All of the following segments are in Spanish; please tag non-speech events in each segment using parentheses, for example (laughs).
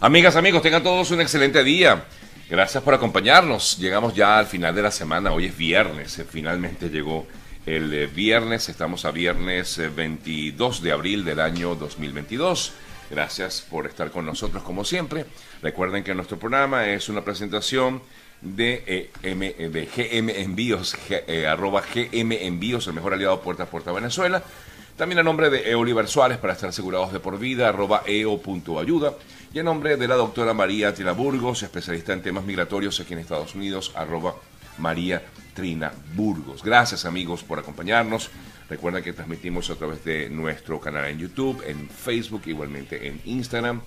Amigas, amigos, tengan todos un excelente día. Gracias por acompañarnos. Llegamos ya al final de la semana. Hoy es viernes. Eh, Finalmente llegó el eh, viernes. Estamos a viernes eh, 22 de abril del año 2022. Gracias por estar con nosotros como siempre. Recuerden que nuestro programa es una presentación de, eh, eh, de eh, arroba el mejor aliado puerta a puerta Venezuela. También a nombre de Oliver Suárez para estar asegurados de por vida, arroba eo.ayuda. Y a nombre de la doctora María Trina Burgos, especialista en temas migratorios aquí en Estados Unidos, arroba María Trina Burgos. Gracias amigos por acompañarnos. Recuerden que transmitimos a través de nuestro canal en YouTube, en Facebook, igualmente en Instagram.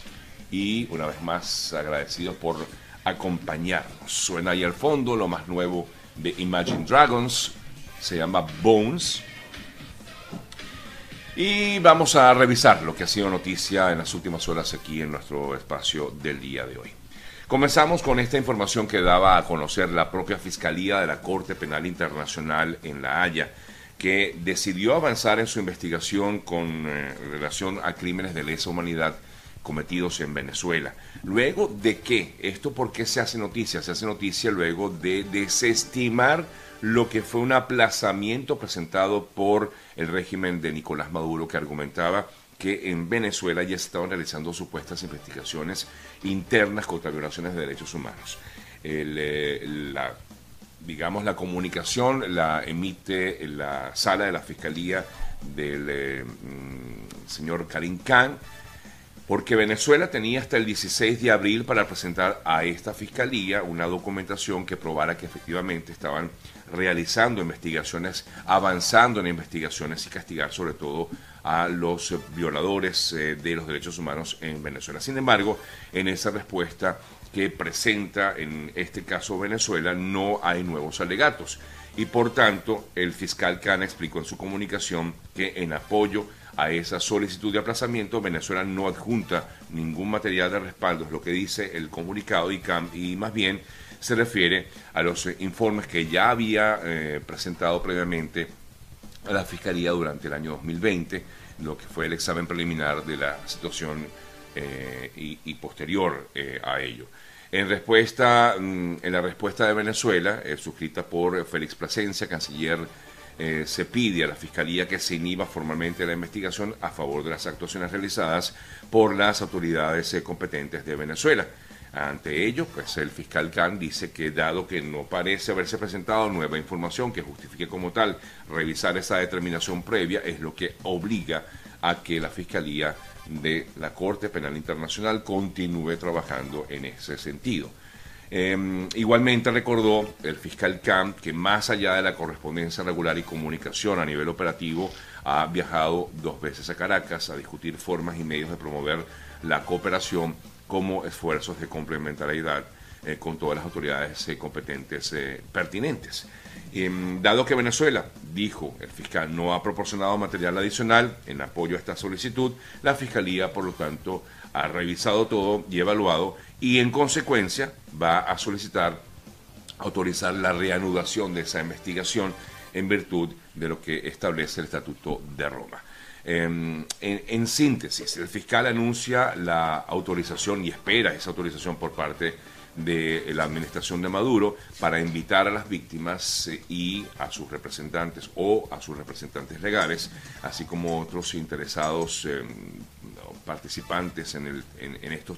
Y una vez más agradecidos por acompañarnos. Suena ahí al fondo lo más nuevo de Imagine Dragons. Se llama Bones. Y vamos a revisar lo que ha sido noticia en las últimas horas aquí en nuestro espacio del día de hoy. Comenzamos con esta información que daba a conocer la propia Fiscalía de la Corte Penal Internacional en La Haya, que decidió avanzar en su investigación con eh, relación a crímenes de lesa humanidad cometidos en Venezuela. Luego de qué, esto por qué se hace noticia, se hace noticia luego de desestimar lo que fue un aplazamiento presentado por el régimen de Nicolás Maduro que argumentaba que en Venezuela ya estaban realizando supuestas investigaciones internas contra violaciones de derechos humanos. Eh, la, digamos, la comunicación la emite la sala de la Fiscalía del eh, mm, señor Karim Khan, porque Venezuela tenía hasta el 16 de abril para presentar a esta fiscalía una documentación que probara que efectivamente estaban realizando investigaciones, avanzando en investigaciones y castigar sobre todo a los violadores eh, de los derechos humanos en Venezuela. Sin embargo, en esa respuesta que presenta en este caso Venezuela no hay nuevos alegatos y por tanto el fiscal Cana explicó en su comunicación que en apoyo a esa solicitud de aplazamiento Venezuela no adjunta ningún material de respaldo, es lo que dice el comunicado y, y más bien se refiere a los eh, informes que ya había eh, presentado previamente a la Fiscalía durante el año 2020, lo que fue el examen preliminar de la situación eh, y, posterior a ello. En respuesta, mm, en la respuesta de Venezuela, suscrita por Félix Plasencia, canciller, se pide a la Fiscalía que se inhiba formalmente la investigación a favor de las actuaciones realizadas por las autoridades competentes de Venezuela. Ante ello, pues el fiscal Khan dice que dado que no parece haberse presentado nueva información que justifique como tal revisar esa determinación previa, es lo que obliga a que la Fiscalía de la Corte Penal Internacional continúe trabajando en ese sentido. Eh, igualmente recordó el fiscal Khan que más allá de la correspondencia regular y comunicación a nivel operativo, ha viajado dos veces a Caracas a discutir formas y medios de promover la cooperación como esfuerzos de complementariedad eh, con todas las autoridades eh, competentes eh, pertinentes. Dado que Venezuela, dijo el fiscal, no ha proporcionado material adicional en apoyo a esta solicitud, la Fiscalía, por lo tanto, ha revisado todo y evaluado y en consecuencia va a solicitar autorizar la reanudación de esa investigación en virtud de lo que establece el Estatuto de Roma. Eh, en, síntesis, el fiscal anuncia la autorización y espera esa autorización por parte de la administración de Maduro para invitar a las víctimas eh, y a sus representantes o a sus representantes legales, así como otros interesados eh, participantes en, el, en, estos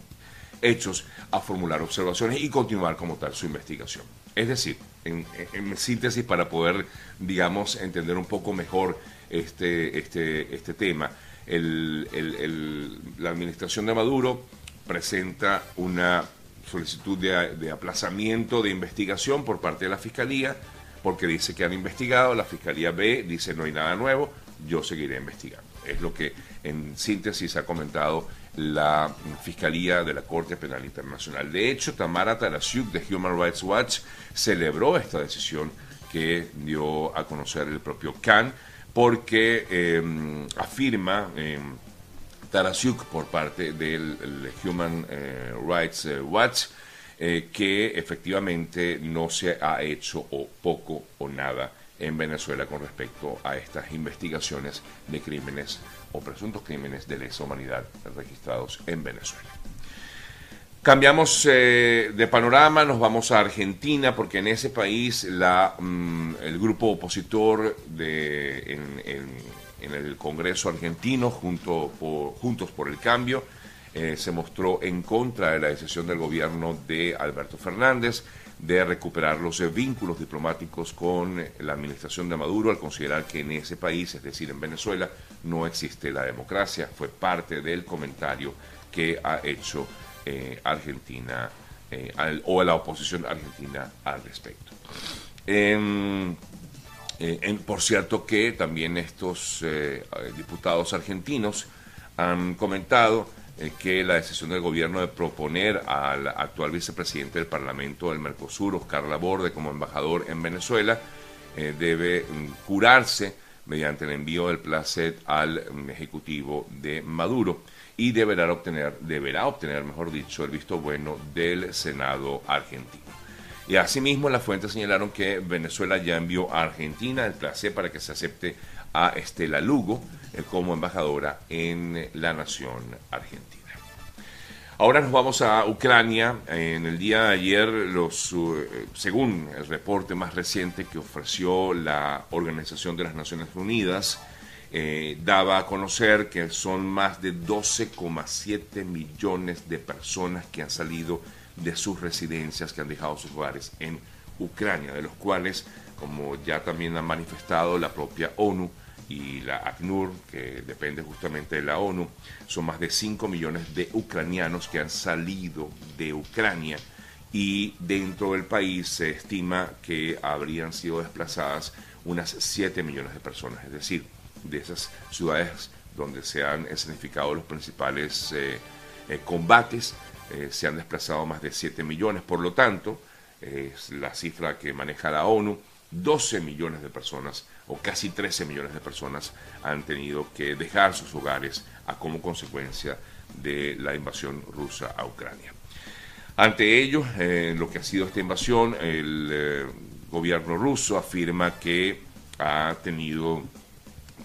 hechos, a formular observaciones y continuar como tal su investigación. Es decir, en síntesis, para poder, digamos, entender un poco mejor este, este, este tema, el, el, el, la administración de Maduro presenta una solicitud de, de, aplazamiento de investigación por parte de la Fiscalía, porque dice que han investigado, la Fiscalía B dice no hay nada nuevo, yo seguiré investigando. Es lo que en síntesis ha comentado la Fiscalía de la Corte Penal Internacional. De hecho, Tamara Tarasiuk de Human Rights Watch celebró esta decisión que dio a conocer el propio Khan, porque eh, afirma eh, Tarasiuk por parte del Human eh, Rights Watch que efectivamente no se ha hecho o poco o nada en Venezuela con respecto a estas investigaciones de crímenes o presuntos crímenes de lesa humanidad registrados en Venezuela. Cambiamos eh, de panorama, nos vamos a Argentina, porque en ese país la, mm, el grupo opositor de, en, el Congreso argentino, junto por, Juntos por el Cambio, eh, se mostró en contra de la decisión del gobierno de Alberto Fernández de recuperar los vínculos diplomáticos con la administración de Maduro al considerar que en ese país, es decir, en Venezuela, no existe la democracia. Fue parte del comentario que ha hecho eh, Argentina eh, o a la oposición argentina al respecto. Em, eh, por cierto que también estos diputados argentinos han comentado que la decisión del gobierno de proponer al actual vicepresidente del Parlamento del Mercosur, Oscar Laborde, como embajador en Venezuela, debe mm, curarse mediante el envío del placet al Ejecutivo de Maduro y deberá obtener, deberá obtener, mejor dicho, el visto bueno del Senado argentino. Y asimismo, las fuentes señalaron que Venezuela ya envió a Argentina el placé para que se acepte a Estela Lugo eh, como embajadora en la nación argentina. Ahora nos vamos a Ucrania. En el día de ayer, los, eh, según el reporte más reciente que ofreció la Organización de las Naciones Unidas, eh, daba a conocer que son más de 12,7 millones de personas que han salido de sus residencias, que han dejado sus hogares en Ucrania, de los cuales, como ya también han manifestado la propia ONU y la ACNUR, que depende justamente de la ONU, son más de 5 millones de ucranianos que han salido de Ucrania y dentro del país se estima que habrían sido desplazadas unas 7 millones de personas, es decir, de esas ciudades donde se han escenificado los principales eh, eh, combates, eh, se han desplazado más de 7 millones. Por lo tanto, es la cifra que maneja la ONU, 12 millones de personas o casi 13 millones de personas han tenido que dejar sus hogares a como consecuencia de la invasión rusa a Ucrania. Ante ello, en lo que ha sido esta invasión, el gobierno ruso afirma que ha tenido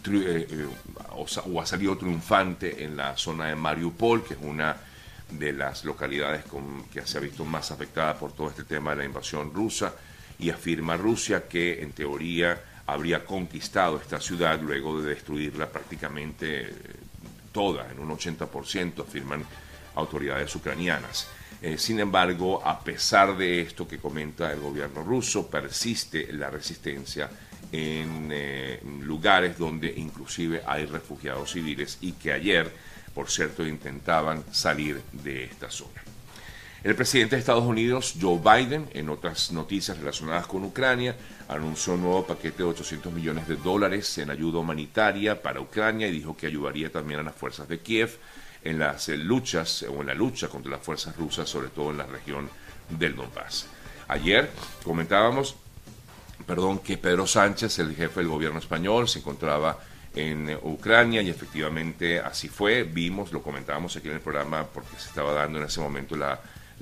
eh, eh, o, ha salido triunfante en la zona de Mariupol, que es una de las localidades que se ha visto más afectada por todo este tema de la invasión rusa, y afirma Rusia que en teoría habría conquistado esta ciudad luego de destruirla prácticamente eh, toda, en un 80%, afirman autoridades ucranianas. sin embargo, a pesar de esto que comenta el gobierno ruso, persiste la resistencia en eh, lugares donde inclusive hay refugiados civiles y que ayer, por cierto, intentaban salir de esta zona. El presidente de Estados Unidos, Joe Biden, en otras noticias relacionadas con Ucrania, anunció un nuevo paquete de 800 millones de dólares en ayuda humanitaria para Ucrania y dijo que ayudaría también a las fuerzas de Kiev en las luchas o en la lucha contra las fuerzas rusas, sobre todo en la región del Donbass. Ayer comentábamos perdón, que Pedro Sánchez, el jefe del gobierno español, se encontraba en Ucrania y efectivamente así fue. Vimos, lo comentábamos aquí en el programa porque se estaba dando en ese momento la,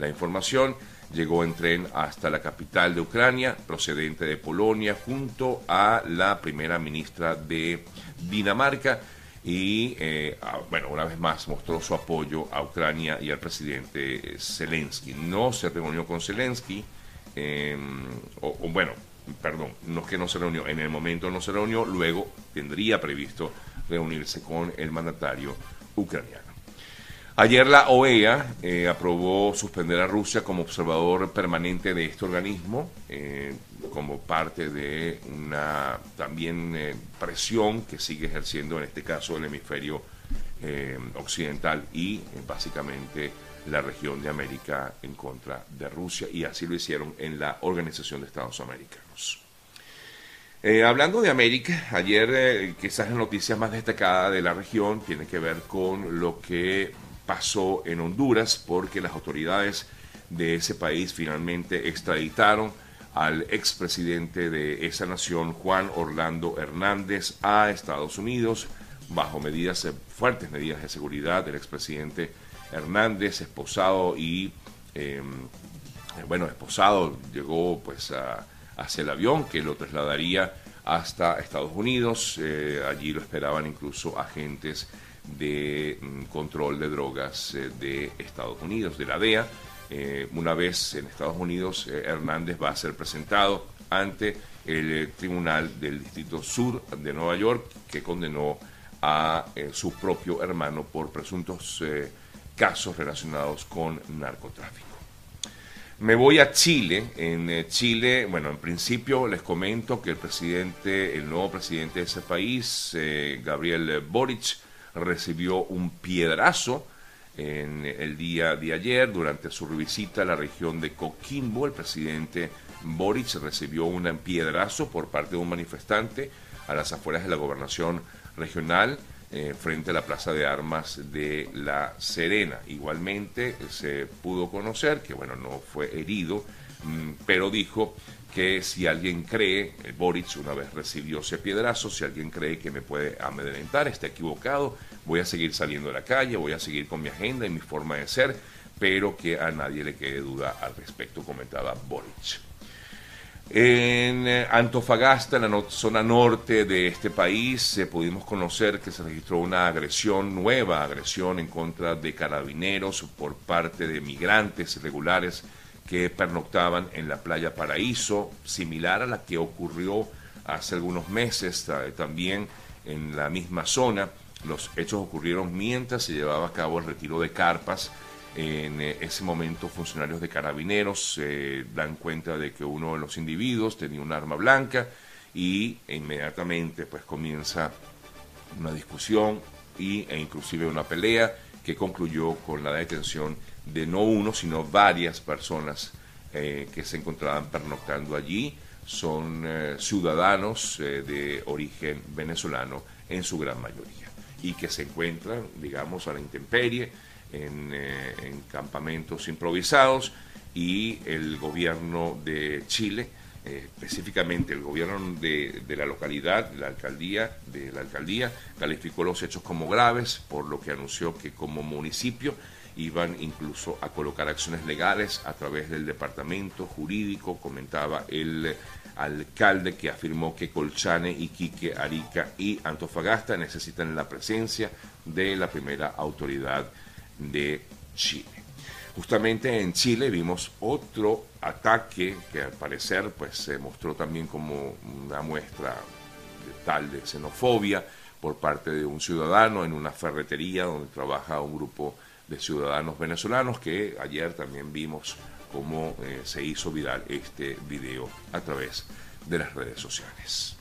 información. Llegó en tren hasta la capital de Ucrania, procedente de Polonia, junto a la primera ministra de Dinamarca. Y eh, bueno, una vez más mostró su apoyo a Ucrania y al presidente Zelensky. No se reunió con Zelensky, em, o bueno, perdón, no es que no se reunió, en el momento no se reunió, luego tendría previsto reunirse con el mandatario ucraniano. Ayer la OEA eh, aprobó suspender a Rusia como observador permanente de este organismo, eh, como parte de una también eh, presión que sigue ejerciendo en este caso el hemisferio occidental y básicamente la región de América en contra de Rusia y así lo hicieron en la Organización de Estados Americanos. Hablando de América, ayer eh, quizás la noticia más destacada de la región tiene que ver con lo que pasó en Honduras porque las autoridades de ese país finalmente extraditaron al expresidente de esa nación, Juan Orlando Hernández, a Estados Unidos bajo medidas, eh, fuertes medidas de seguridad del expresidente Hernández, esposado y, em, bueno, esposado, llegó pues hacia el avión que lo trasladaría hasta Estados Unidos. Eh, allí lo esperaban incluso agentes de mm, control de drogas eh, de Estados Unidos, de la DEA. Eh, una vez en Estados Unidos, eh, Hernández va a ser presentado ante el Tribunal del Distrito Sur de Nueva York, que condenó a su propio hermano por presuntos casos relacionados con narcotráfico. Me voy a Chile. En Chile, bueno, en principio les comento que el presidente, el nuevo presidente de ese país, Gabriel Boric, recibió un piedrazo en el día de ayer durante su visita a la región de Coquimbo. El presidente Boric recibió un piedrazo por parte de un manifestante a las afueras de la gobernación regional eh, frente a la Plaza de Armas de La Serena. Igualmente se pudo conocer que, bueno, no fue herido, mm, pero dijo que si alguien cree, el Boric una vez recibió ese piedrazo, si alguien cree que me puede amedrentar, está equivocado, voy a seguir saliendo de la calle, voy a seguir con mi agenda y mi forma de ser, pero que a nadie le quede duda al respecto, comentaba Boric. En eh, Antofagasta, en la zona norte de este país, eh, pudimos conocer que se registró una agresión, nueva agresión en contra de carabineros por parte de migrantes irregulares que pernoctaban en la playa Paraíso, similar a la que ocurrió hace algunos meses también en la misma zona. Los hechos ocurrieron mientras se llevaba a cabo el retiro de carpas en eh, ese momento funcionarios de carabineros se dan cuenta de que uno de los individuos tenía un arma blanca y inmediatamente pues comienza una discusión y, e inclusive una pelea que concluyó con la detención de no uno sino varias personas eh, que se encontraban pernoctando allí. Son eh, ciudadanos de origen venezolano en su gran mayoría y que se encuentran digamos a la intemperie eh, en, campamentos improvisados y el gobierno de Chile, eh, específicamente el gobierno de, la localidad, la alcaldía, de la alcaldía, calificó los hechos como graves, por lo que anunció que como municipio iban incluso a colocar acciones legales a través del departamento jurídico, comentaba el alcalde que afirmó que Colchane, Iquique, Arica y Antofagasta necesitan la presencia de la primera autoridad de Chile. Justamente en Chile vimos otro ataque que al parecer pues se mostró también como una muestra de tal de xenofobia por parte de un ciudadano en una ferretería donde trabaja un grupo de ciudadanos venezolanos que ayer también vimos cómo eh, se hizo viral este video a través de las redes sociales.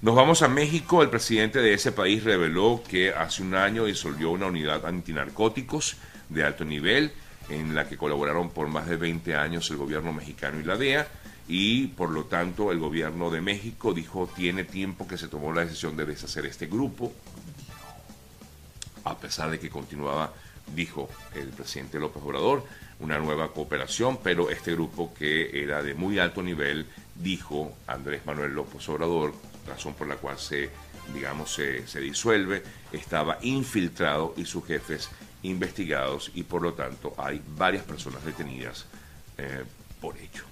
Nos vamos a México. El presidente de ese país reveló que hace un año disolvió una unidad antinarcóticos de alto nivel en la que colaboraron por más de 20 años el gobierno mexicano y la DEA y por lo tanto el gobierno de México dijo tiene tiempo que se tomó la decisión de deshacer este grupo a pesar de que continuaba dijo el presidente López Obrador una nueva cooperación pero este grupo que era de muy alto nivel dijo Andrés Manuel López Obrador razón por la cual se, digamos, se, disuelve, estaba infiltrado y sus jefes investigados y por lo tanto hay varias personas detenidas eh, por ello.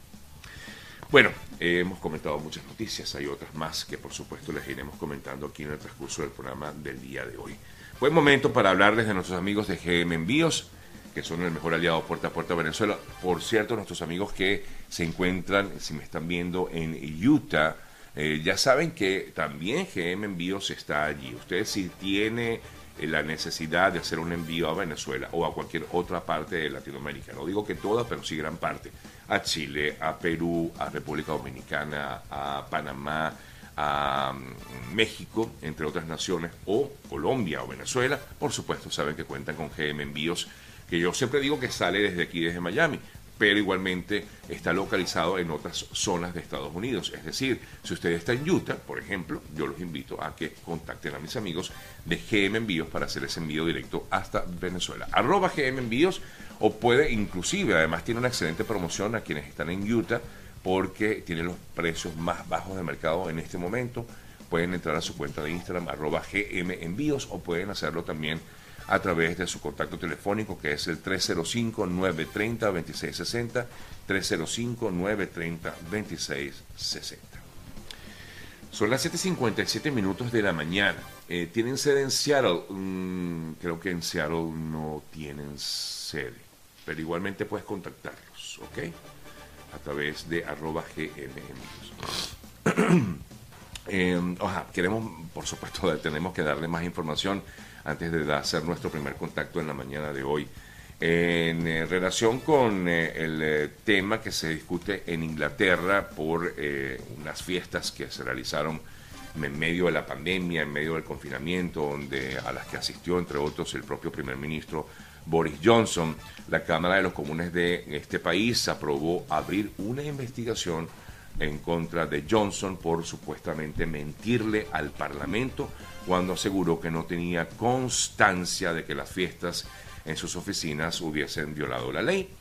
Bueno, hemos comentado muchas noticias, hay otras más que por supuesto les iremos comentando aquí en el transcurso del programa del día de hoy. Buen momento para hablarles de nuestros amigos de GM Envíos, que son el mejor aliado puerta a puerta a Venezuela. Por cierto, nuestros amigos que se encuentran, si me están viendo, en Utah, eh, ya saben que también GM Envíos está allí. Ustedes si tiene eh, la necesidad de hacer un envío a Venezuela o a cualquier otra parte de Latinoamérica, no digo que toda, pero sí gran parte, a Chile, a Perú, a República Dominicana, a Panamá, a mm, México, entre otras naciones, o Colombia o Venezuela, por supuesto saben que cuentan con GM Envíos, que yo siempre digo que sale desde aquí, desde Miami, pero igualmente está localizado en otras zonas de Estados Unidos. Es decir, si usted está en Utah, por ejemplo, yo los invito a que contacten a mis amigos de GM Envíos para hacer ese envío directo hasta Venezuela. Arroba GM Envíos o puede inclusive, además tiene una excelente promoción a quienes están en Utah porque tiene los precios más bajos del mercado en este momento. Pueden entrar a su cuenta de Instagram, arroba GM Envíos, o pueden hacerlo también a través de su contacto telefónico que es el 305-930-2660, 305-930-2660. Son las 7.57 minutos de la mañana. Eh, ¿Tienen sede en Seattle? Mm, creo que en Seattle no tienen sede. pero igualmente puedes contactarlos, ¿ok? A través de arroba gmm. eh, (clears throat) queremos, por supuesto, (laughs) tenemos que darle más información antes de hacer nuestro primer contacto en la mañana de hoy. En eh, relación con eh, el eh, tema que se discute en Inglaterra por unas fiestas que se realizaron en medio de la pandemia, en medio del confinamiento, donde a las que asistió, entre otros, el propio primer ministro Boris Johnson, la Cámara de los Comunes de este país aprobó abrir una investigación en contra de Johnson por supuestamente mentirle al Parlamento cuando aseguró que no tenía constancia de que las fiestas en sus oficinas hubiesen violado la ley.